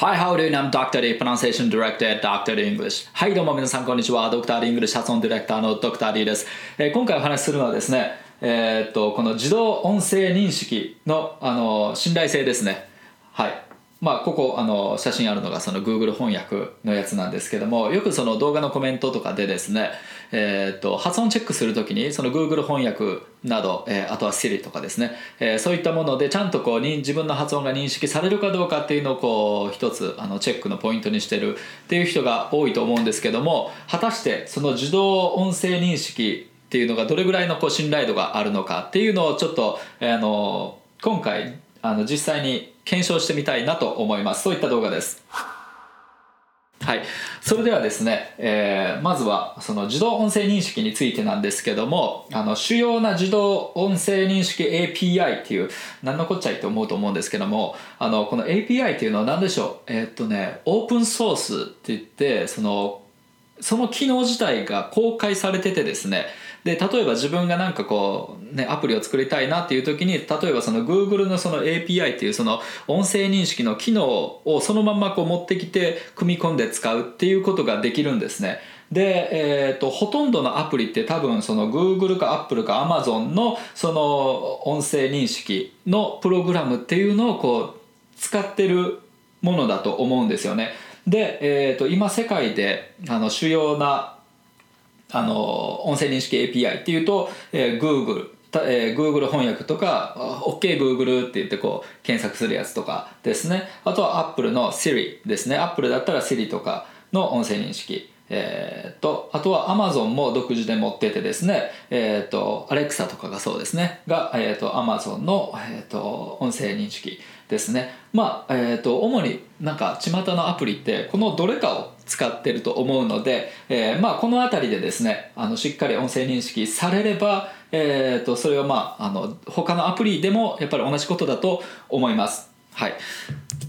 Hi, how do you? I'm Dr. D, Pronunciation Director at Dr. D English. はい、どうも皆さん、こんにちは。ドクター D English 発音ディレクターのドクター D です。えー今回お話しするのはですね、えーっと、この自動音声認識の、あの、信頼性ですね。はい。まあ、ここあの写真あるのがその Google 翻訳のやつなんですけどもよくその動画のコメントとかでですね、えー、と発音チェックするときにその Google 翻訳など、えあとは Siri とかですね、えそういったものでちゃんとこうに自分の発音が認識されるかどうかっていうのをこう一つあのチェックのポイントにしてるっていう人が多いと思うんですけども果たしてその自動音声認識っていうのがどれぐらいのこう信頼度があるのかっていうのをちょっと、あの今回あの実際に検証してみたいなと思います。そういった動画です。はい、それではですね、えーまずはその自動音声認識についてなんですけどもあの主要な自動音声認識 API っていう何のこっちゃいって思うと思うんですけどもあのこの API っていうのは何でしょう？えーっとねオープンソースって言ってそのその機能自体が公開されててですねで例えば自分がなんかこう、ね、アプリを作りたいなっていう時に例えばその Google のその API っていうその音声認識の機能をそのままこう持ってきて組み込んで使うっていうことができるんですね。で、えー、とほとんどのアプリって多分その Google か Apple か Amazon のその音声認識のプログラムっていうのをこう使ってるものだと思うんですよね。で、えー、と今世界であの主要なあの音声認識 API っていうと、えー Google たえー Google 翻訳とか OKGoogle って言ってこう検索するやつとかですね。あとは Apple の Siri ですね。Apple だったら Siri とかの音声認識えー、とあとは Amazon も独自で持っててですね、えー、と Alexa とかがそうですね。が、えー、と Amazon の、えー、と音声認識ですね。まあえー、と主になんか巷のアプリってこのどれかを使ってると思うので、えーまあ、この辺りでですねあのしっかり音声認識されれば、えー、とそれはまああの他のアプリでもやっぱり同じことだと思います。はい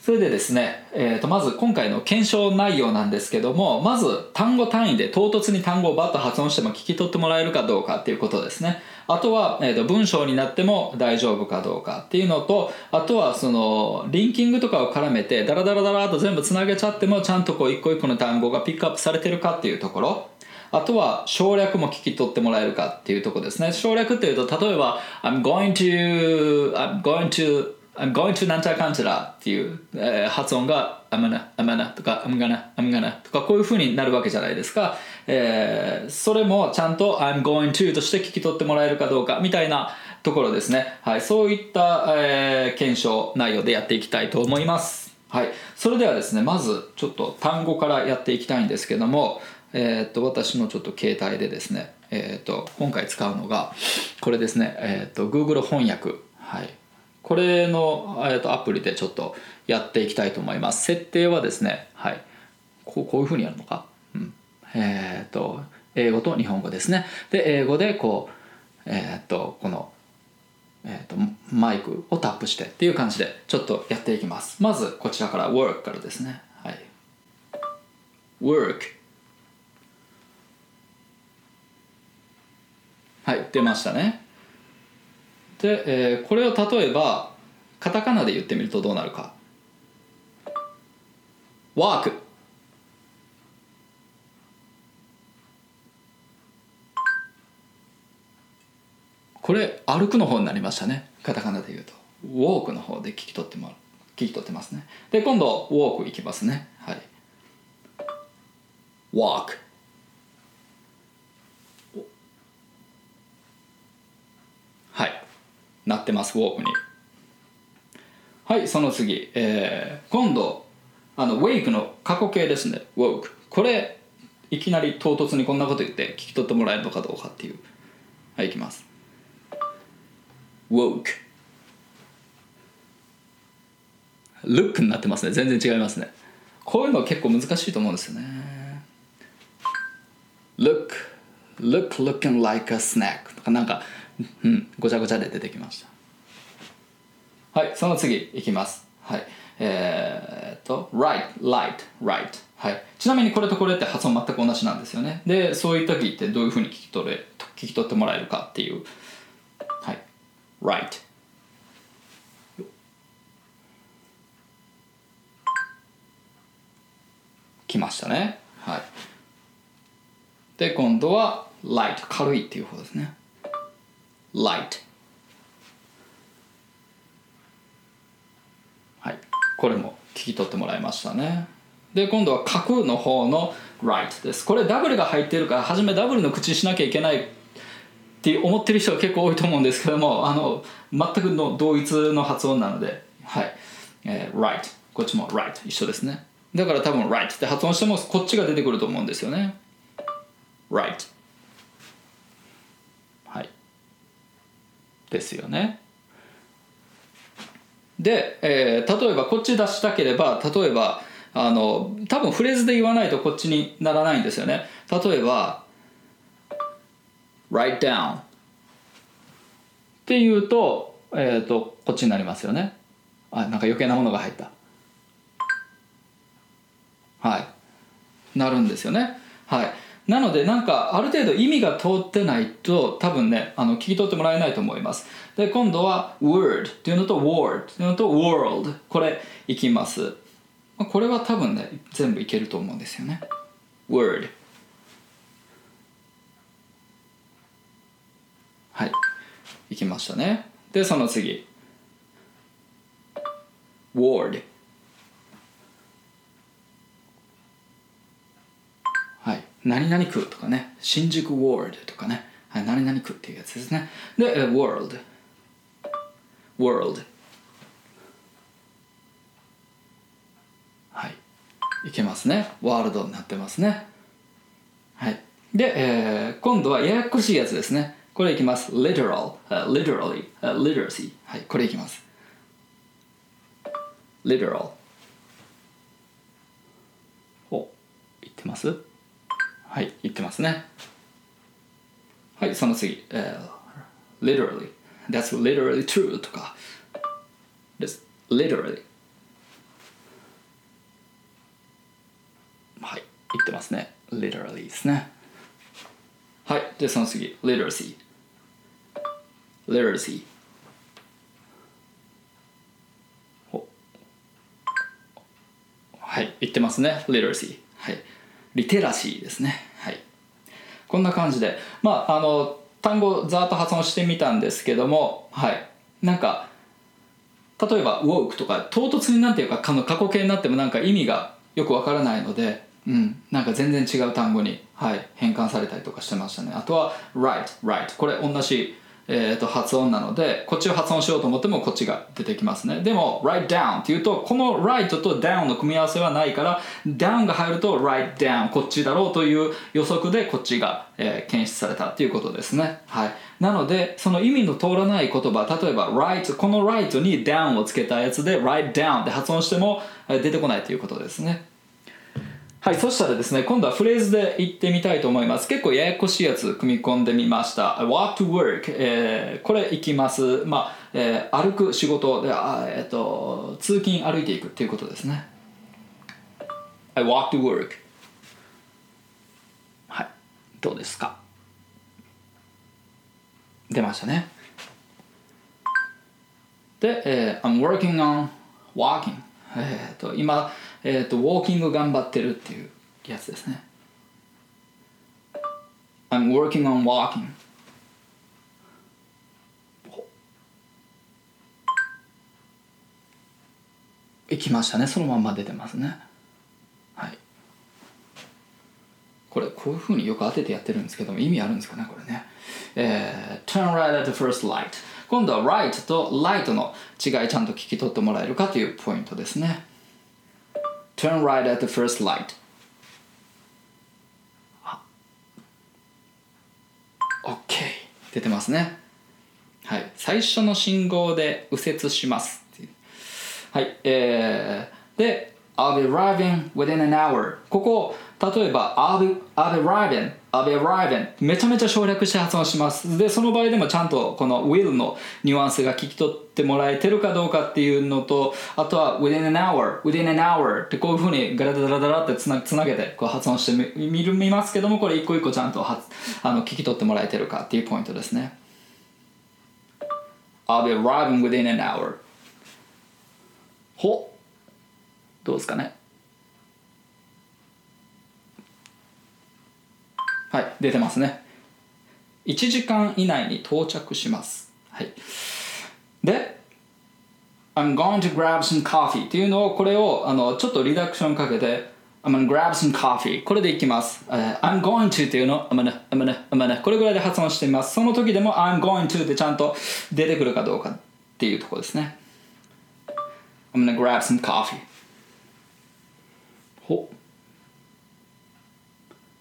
それでですね、えー、とまず今回の検証内容なんですけどもまず単語単位で唐突に単語をバッと発音しても聞き取ってもらえるかどうかっていうことですねあとは、えー、と文章になっても大丈夫かどうかっていうのとあとはそのリンキングとかを絡めてダラダラダラと全部つなげちゃってもちゃんとこう一個一個の単語がピックアップされてるかっていうところ。あとは省略も聞き取ってもらえるかっていうところですね。省略っていうと例えば I'm going to I'm going to I'm going to なんちゃらかんちゃらっていう、えー発音が I'm gonna, I'm gonna とか I'm gonna, I'm gonna とかこういう風になるわけじゃないですか、えーそれもちゃんと I'm going to として聞き取ってもらえるかどうかみたいなところですね、はい、そういった、えー検証内容でやっていきたいと思います。はい、それではですねまずちょっと単語からやっていきたいんですけども、えーっと私のちょっと携帯でですね、えーっと今回使うのがこれですね、えっと Google 翻訳、はい、これの、えっとアプリでちょっとやっていきたいと思います。設定はですね、はい、こうこういうふうにやるのか、えーと英語と日本語ですね。で英語でこうえーっとこのえー、とマイクをタップしてっていう感じでちょっとやっていきます。まずこちらから work からですね。はい。work はい出ましたね。で、えーこれを例えばカタカナで言ってみるとどうなるか。work これ歩くの方になりましたね。カタカナで言うと。ウォークの方で聞き取ってもらう。聞き取ってますね。で今度ウォークいきますね。はい。Walk はい。なってますウォークに。はいその次、えー今度あの wake の過去形ですね。woke これいきなり唐突にこんなこと言って聞き取ってもらえるのかどうかっていう。はいいきます。Woke. look になってますね。全然違いますね。こういうの結構難しいと思うんですよね。Look look looking like a snack. とかなんかうんごちゃごちゃで出てきました。はいその次いきます。はいえー、っと right light right. はい。ちなみにこれとこれって発音全く同じなんですよね。でそういう時ってどういうふうに聞き取れ聞き取ってもらえるかっていう right. 来ましたねはいで今度は light 軽いっていう方ですね。light. はいこれも聞き取ってもらいましたね。で今度は角の方の right です。これダブルが入ってるから初めダブルの口しなきゃいけないって思ってる人が結構多いと思うんですけどもあの全くの同一の発音なのではい、えー、right こっちも right 一緒ですね。だから多分 right って発音してもこっちが出てくると思うんですよね。right はい。ですよね。で、えー、例えばこっち出したければ例えばあの多分フレーズで言わないとこっちにならないんですよね。例えば write down. っていうと,、えーと、こっちになりますよね。あなんか余計なものが入った。はい。なるんですよね。はい。なのでなんかある程度意味が通ってないと多分ねあの聞き取ってもらえないと思います。で今度は word っていうのと word っていうのと world これいきます。これは多分ね全部いけると思うんですよね。word はいいきましたね。でその次。Ward はい。何々区とかね。新宿 ward とかね、はい、何々区っていうやつですね。で world world はい。いけますね。ワールドになってますね。はい。で、えー、今度はややこしいやつですね。これいきます literal、uh, literally、uh, literacy はいこれいきます literal お言ってますはい言ってますねはいその次、uh, literally that's literally true とか literally はい言ってますね literally ですねはいでその次。Literacy literacy はい言ってますね。Literacy はい。リテラシーですね。はい。こんな感じで。まああの単語ざーっと発音してみたんですけどもはい。なんか例えば woke とか唐突になんていうか過去形になってもなんか意味がよくわからないので、うん、なんか全然違う単語に、はい、変換されたりとかしてましたね。あとは right right これ同じえー、と発音なのでこっちを発音しようと思ってもこっちが出てきますね。でも write down っていうとこの right と down の組み合わせはないから down が入ると write down こっちだろうという予測でこっちが、えー、検出されたっていうことですね。はい。なのでその意味の通らない言葉例えば right この right に down をつけたやつで write down って発音しても出てこないということですね。はい、そしたらですね、今度はフレーズで言ってみたいと思います。結構ややこしいやつ組み込んでみました。walk to work、えー、これいきます。まあ、えー、歩く仕事で、あえっ、と、通勤歩いていくっていうことですね。I walk to work はい、どうですか？出ましたね。で、えー、I'm working on walking えっ、と、今、えーと、ウォーキング頑張ってるっていうやつですね。I'm working on walking. いきましたね。そのまんま出てますね。はい。これこういうふうによく当ててやってるんですけども意味あるんですかねこれね。えー、turn right at the first light 今度は right と light の違いちゃんと聞き取ってもらえるかというポイントですね。Turn right at the first light. OK 出てますねはい最初の信号で右折しますはいえー、で I'll be arriving within an hour ここ例えば I'll be, I'll be arriving? I'll be arriving? めちゃめちゃ省略して発音します。でその場合でもちゃんとこの will のニュアンスが聞き取ってもらえてるかどうかっていうのとあとは within an hour within an hour ってこういうふうにガラダラダラってつなつなげてこう発音してみる見ますけどもこれ一個一個ちゃんとはあの聞き取ってもらえてるかっていうポイントですね。I'll be arriving within an hour? ほどうですかね。はい出てますね1時間以内に到着しますはいで I'm going to grab some coffee っていうのをこれをあのちょっとリダクションかけて I'm gonna grab some coffee これでいきます、uh, I'm going to っていうの I'm gonna, I'm gonna, I'm gonna これぐらいで発音してみますその時でも I'm going to ってちゃんと出てくるかどうかっていうところですね I'm gonna grab some coffee ほ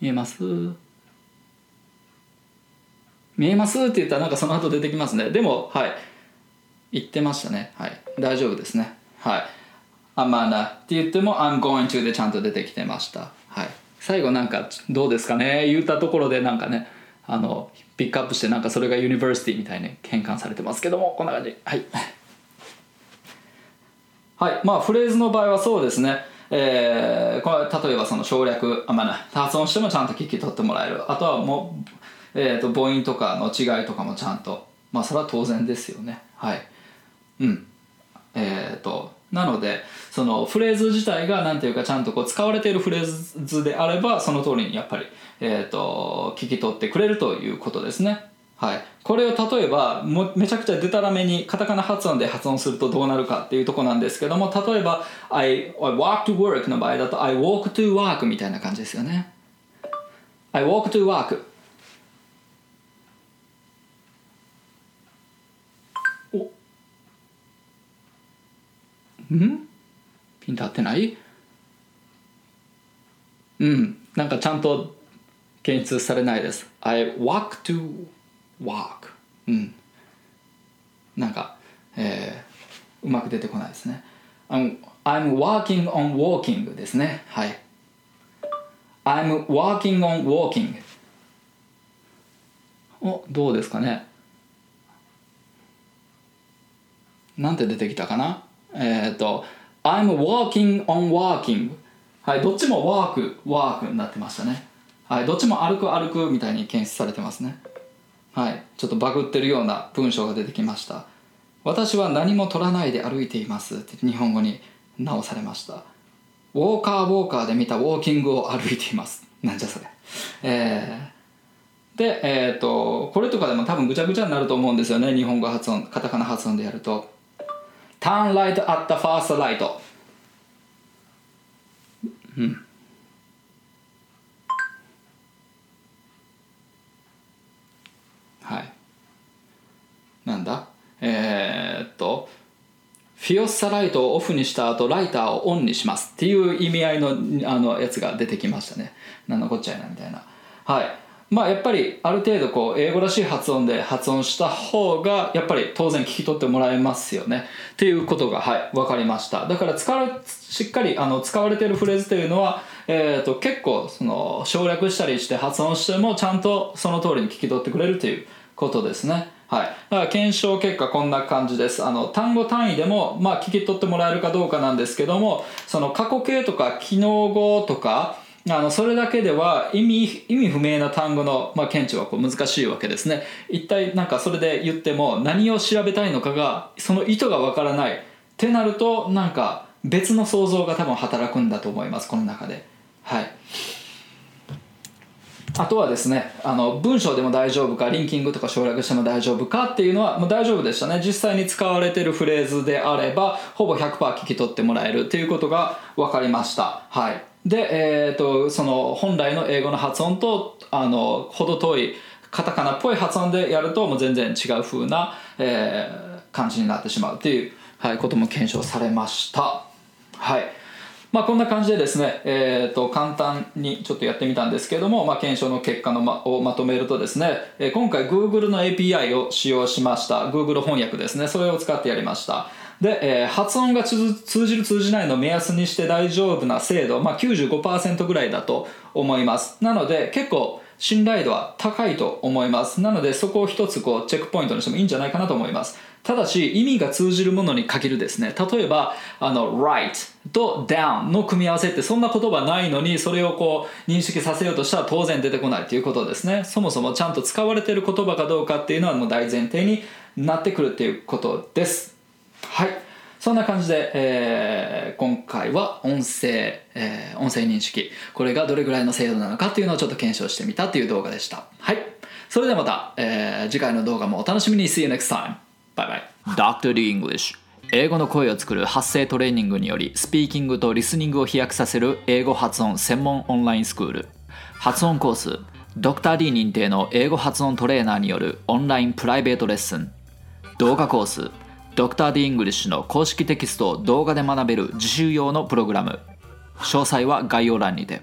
見えます見えますって言ったらなんかその後出てきますね。でもはい。言ってましたね。はい。大丈夫ですね。はい。I'm gonna って言っても I'm going to でちゃんと出てきてました。はい。最後なんかどうですかね？言ったところでなんかねあのピックアップしてなんかそれが university みたいに変換されてますけどもこんな感じ。はい。はい。まあフレーズの場合はそうですね。えー、これ例えばその省略。あまあ、発音してもちゃんと聞き取ってもらえる。あとはもう、えーと、母音とかの違いとかもちゃんと。まあそれは当然ですよね。はい。うん。えっ、ー、となのでそのフレーズ自体が何ていうかちゃんとこう使われているフレーズであればその通りにやっぱり、えーと、聞き取ってくれるということですね。はい、これを例えばもめちゃくちゃデタラメにカタカナ発音で発音するとどうなるかっていうとこなんですけども例えば I, I walk to work の場合だと I walk to work みたいな感じですよね。I walk to work ん？ピンと合ってない？うん。なんかちゃんと検出されないです。I walk to walk うん。なんか、えー、うまく出てこないですね。I'm, working on walking ですね。はい。I'm working on walking おどうですかね？なんて出てきたかな？えっ、ー、と I'm walking on walking. はいどっちもワークワークになってましたね。はいどっちも歩く歩くみたいに検出されてますね。はいちょっとバグってるような文章が出てきました。私は何も取らないで歩いています。って日本語に直されました。ウォーカーウォーカーで見たウォーキングを歩いています。なんじゃそれ。えー、でえっ、ー、とこれとかでも多分ぐちゃぐちゃになると思うんですよね。日本語発音カタカナ発音でやると。Turn right at the first light うん。はい。なんだ？えー、っとフィオッサライトをオフにした後ライターをオンにしますっていう意味合いのあのやつが出てきましたね。なんのこっちゃいなみたいな。はい。まあやっぱりある程度こう英語らしい発音で発音した方がやっぱり当然聞き取ってもらえますよね。っていうことがはい分かりました。だから使わしっかりあの使われているフレーズというのは、えーと、結構その省略したりして発音してもちゃんとその通りに聞き取ってくれるということですね。はい、だから検証結果こんな感じです。あの単語単位でも、まあ、聞き取ってもらえるかどうかなんですけどもその過去形とか機能語とかあのそれだけでは意味意味不明な単語の、まあ、検知はこう難しいわけですね。一体なんかそれで言っても何を調べたいのかがその意図がわからない。ってなるとなんか別の想像が多分働くんだと思いますこの中で。はい。あとはですねあの文章でも大丈夫かリンキングとか省略しても大丈夫かっていうのはもう大丈夫でしたね。実際に使われてるフレーズであればほぼ100%聞き取ってもらえるっていうことが分かりました。はい。で、えーと、その本来の英語の発音とあの程遠いカタカナっぽい発音でやるともう全然違う風な、えー、感じになってしまうっていう、はい、ことも検証されました。はい。まあこんな感じでですね、えー、と簡単にちょっとやってみたんですけども、まあ、検証の結果の、ま、をまとめるとですね、え、今回 Google の API を使用しました。Google 翻訳ですね。それを使ってやりました。で、えー、発音が通じる通じないの目安にして大丈夫な精度、まあ、95%ぐらいだと思います。なので結構信頼度は高いと思います。なのでそこを一つこうチェックポイントにしてもいいんじゃないかなと思います。ただし意味が通じるものに限るですね。例えばあの right と down の組み合わせってそんな言葉ないのにそれをこう認識させようとしたら当然出てこないということですね。そもそもちゃんと使われている言葉かどうかっていうのはもう大前提になってくるっていうことです。はい。そんな感じで、えー今回は音声、えー音声認識。これがどれぐらいの精度なのかっていうのをちょっと検証してみたっていう動画でした。はい。それではまた、えー次回の動画もお楽しみに。See you next time. バイバイ Dr. D English 英語の声を作る発声トレーニングによりスピーキングとリスニングを飛躍させる英語発音専門オンラインスクール。発音コース。Dr. D 認定の英語発音トレーナーによるオンラインプライベートレッスン。動画コース。Dr. D English の公式テキストを動画で学べる自習用のプログラム詳細は概要欄にて